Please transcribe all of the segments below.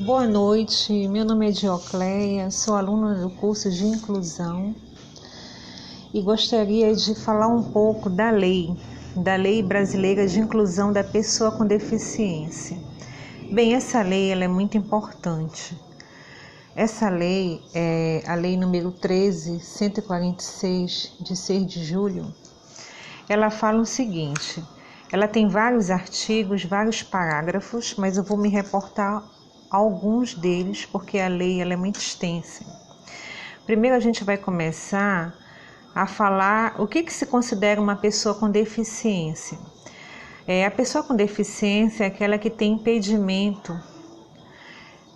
Boa noite, meu nome é Diocleia, sou aluna do curso de Inclusão e gostaria de falar um pouco da lei, da Lei Brasileira de Inclusão da Pessoa com Deficiência. Bem, essa lei ela é muito importante. Essa lei é a lei número 13146 de 6 de julho. Ela fala o seguinte: ela tem vários artigos, vários parágrafos, mas eu vou me reportar alguns deles porque a lei ela é muito extensa. Primeiro a gente vai começar a falar o que, que se considera uma pessoa com deficiência. É, a pessoa com deficiência é aquela que tem impedimento,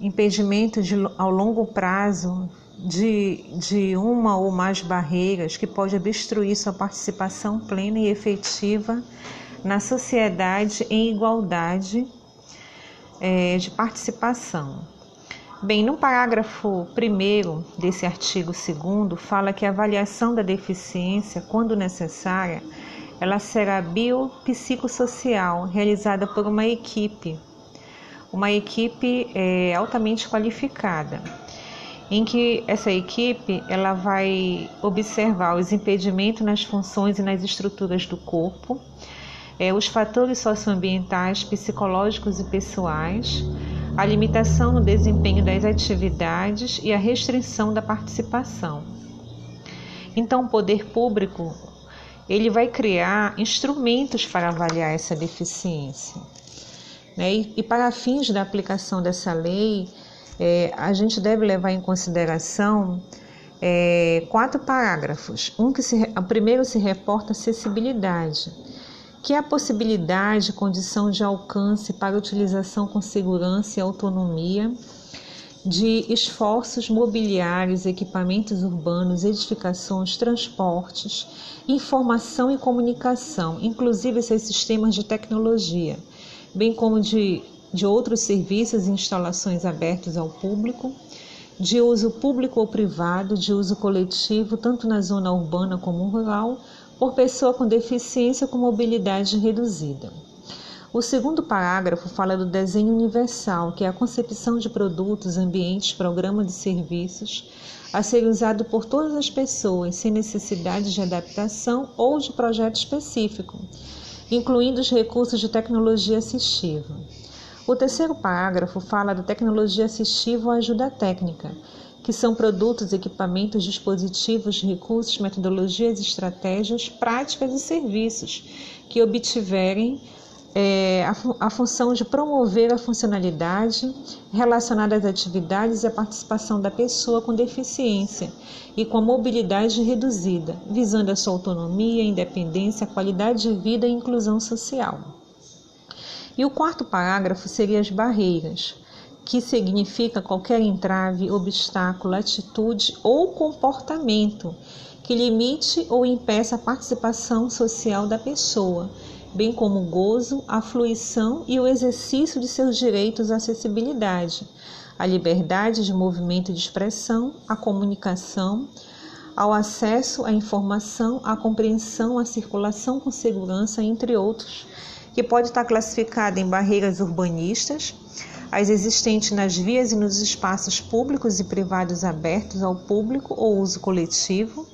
impedimento de, ao longo prazo de, de uma ou mais barreiras que pode obstruir sua participação plena e efetiva na sociedade em igualdade é, de participação. Bem, no parágrafo 1 desse artigo 2 fala que a avaliação da deficiência, quando necessária, ela será biopsicossocial, realizada por uma equipe, uma equipe é, altamente qualificada, em que essa equipe ela vai observar os impedimentos nas funções e nas estruturas do corpo, é, os fatores socioambientais, psicológicos e pessoais, a limitação no desempenho das atividades e a restrição da participação. Então, o poder público ele vai criar instrumentos para avaliar essa deficiência. Né? E, para fins da aplicação dessa lei, é, a gente deve levar em consideração é, quatro parágrafos. Um que se, o primeiro se reporta acessibilidade que é a possibilidade, condição de alcance para utilização com segurança e autonomia de esforços mobiliários, equipamentos urbanos, edificações, transportes, informação e comunicação, inclusive esses sistemas de tecnologia, bem como de, de outros serviços e instalações abertos ao público, de uso público ou privado, de uso coletivo, tanto na zona urbana como rural, por pessoa com deficiência com mobilidade reduzida. O segundo parágrafo fala do desenho universal, que é a concepção de produtos, ambientes, programas de serviços a ser usado por todas as pessoas sem necessidade de adaptação ou de projeto específico, incluindo os recursos de tecnologia assistiva. O terceiro parágrafo fala da tecnologia assistiva ou ajuda técnica, que são produtos, equipamentos, dispositivos, recursos, metodologias, estratégias, práticas e serviços que obtiverem é, a, a, função de promover a funcionalidade relacionada às atividades e à participação da pessoa com deficiência e com a mobilidade reduzida, visando a sua autonomia, independência, qualidade de vida e inclusão social. E o quarto parágrafo seria as barreiras que significa qualquer entrave, obstáculo, atitude ou comportamento que limite ou impeça a participação social da pessoa, bem como o gozo, a fruição e o exercício de seus direitos à acessibilidade, à liberdade de movimento e de expressão, à comunicação, ao acesso à informação, à compreensão, à circulação com segurança, entre outros, que pode estar classificada em barreiras urbanistas, as existentes nas vias e nos espaços públicos e privados abertos ao público ou uso coletivo,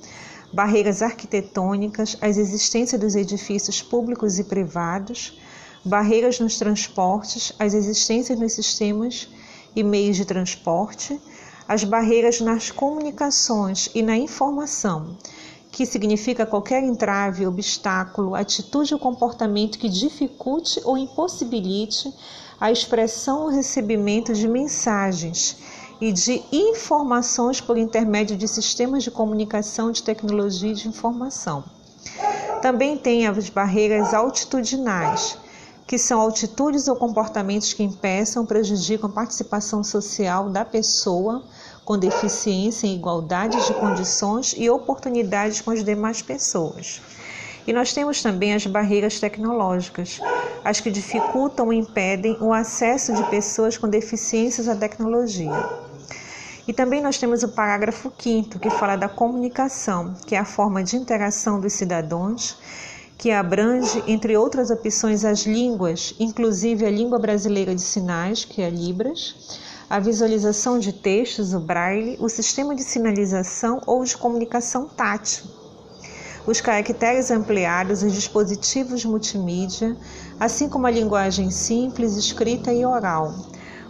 barreiras arquitetônicas, as existências dos edifícios públicos e privados, barreiras nos transportes, as existências nos sistemas e meios de transporte, as barreiras nas comunicações e na informação, que significa qualquer entrave, obstáculo, atitude ou comportamento que dificulte ou impossibilite a expressão ou recebimento de mensagens e de informações por intermédio de sistemas de comunicação de tecnologia de informação. Também tem as barreiras altitudinais, que são altitudes ou comportamentos que impeçam ou prejudicam a participação social da pessoa com deficiência em igualdade de condições e oportunidades com as demais pessoas. E nós temos também as barreiras tecnológicas, as que dificultam ou impedem o acesso de pessoas com deficiências à tecnologia. E também nós temos o parágrafo 5 que fala da comunicação, que é a forma de interação dos cidadãos, que abrange, entre outras opções, as línguas, inclusive a língua brasileira de sinais, que é Libras, a visualização de textos, o braille, o sistema de sinalização ou de comunicação tátil, os caracteres ampliados, os dispositivos multimídia, assim como a linguagem simples, escrita e oral,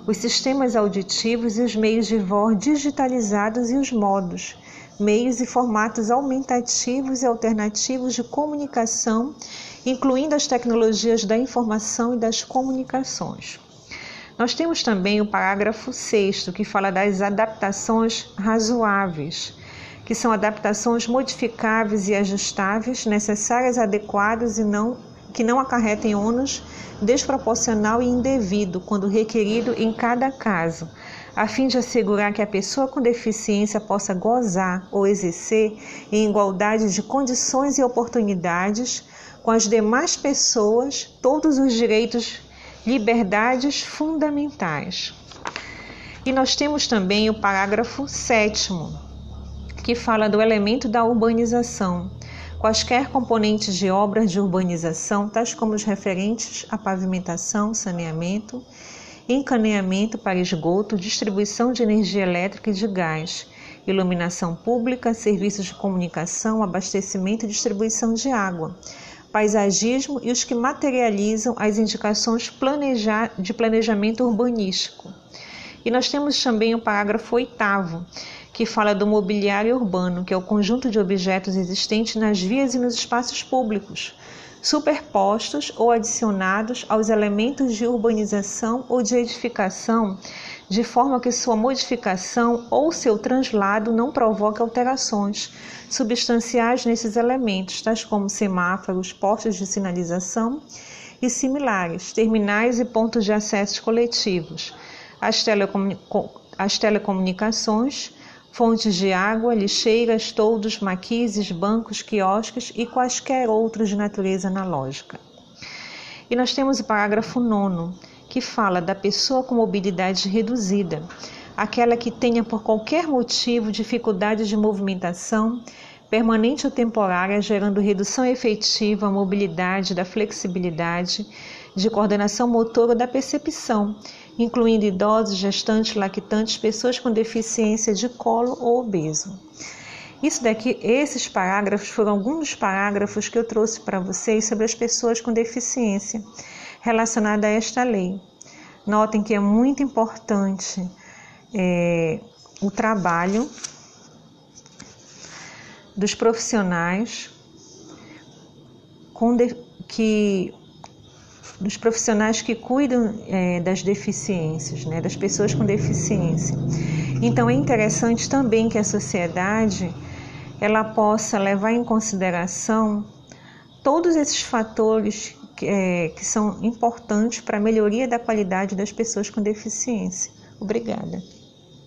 os sistemas auditivos e os meios de voz digitalizados e os modos, meios e formatos aumentativos e alternativos de comunicação, incluindo as tecnologias da informação e das comunicações. Nós temos também o parágrafo 6, que fala das adaptações razoáveis, que são adaptações modificáveis e ajustáveis, necessárias, adequadas e não que não acarretem ônus desproporcional e indevido quando requerido em cada caso, a fim de assegurar que a pessoa com deficiência possa gozar ou exercer em igualdade de condições e oportunidades com as demais pessoas todos os direitos liberdades fundamentais. E nós temos também o parágrafo 7, que fala do elemento da urbanização. Quaisquer componentes de obras de urbanização, tais como os referentes à pavimentação, saneamento, encaneamento para esgoto, distribuição de energia elétrica e de gás, iluminação pública, serviços de comunicação, abastecimento e distribuição de água, paisagismo e os que materializam as indicações de planejamento urbanístico. E nós temos também o parágrafo oitavo, que fala do mobiliário urbano, que é o conjunto de objetos existentes nas vias e nos espaços públicos, superpostos ou adicionados aos elementos de urbanização ou de edificação de forma que sua modificação ou seu translado não provoque alterações substanciais nesses elementos, tais como semáforos, postos de sinalização e similares, terminais e pontos de acesso coletivos, as, as telecomunicações, fontes de água, lixeiras, toldos, maquises, bancos, quiosques e quaisquer outros de natureza analógica. E nós temos o parágrafo 9 que fala da pessoa com mobilidade reduzida, aquela que tenha por qualquer motivo dificuldade de movimentação, permanente ou temporária, gerando redução efetiva à mobilidade, da flexibilidade, de coordenação motora ou da percepção, incluindo idosos, gestantes, lactantes, pessoas com deficiência de colo ou obeso. Isso daqui, esses parágrafos foram alguns parágrafos que eu trouxe para vocês sobre as pessoas com deficiência relacionada a esta lei. Notem que é muito importante é, o trabalho dos profissionais de, que dos profissionais que cuidam é, das deficiências, né, das pessoas com deficiência. Então é interessante também que a sociedade ela possa levar em consideração todos esses fatores que, é, que são importantes para a melhoria da qualidade das pessoas com deficiência. Obrigada.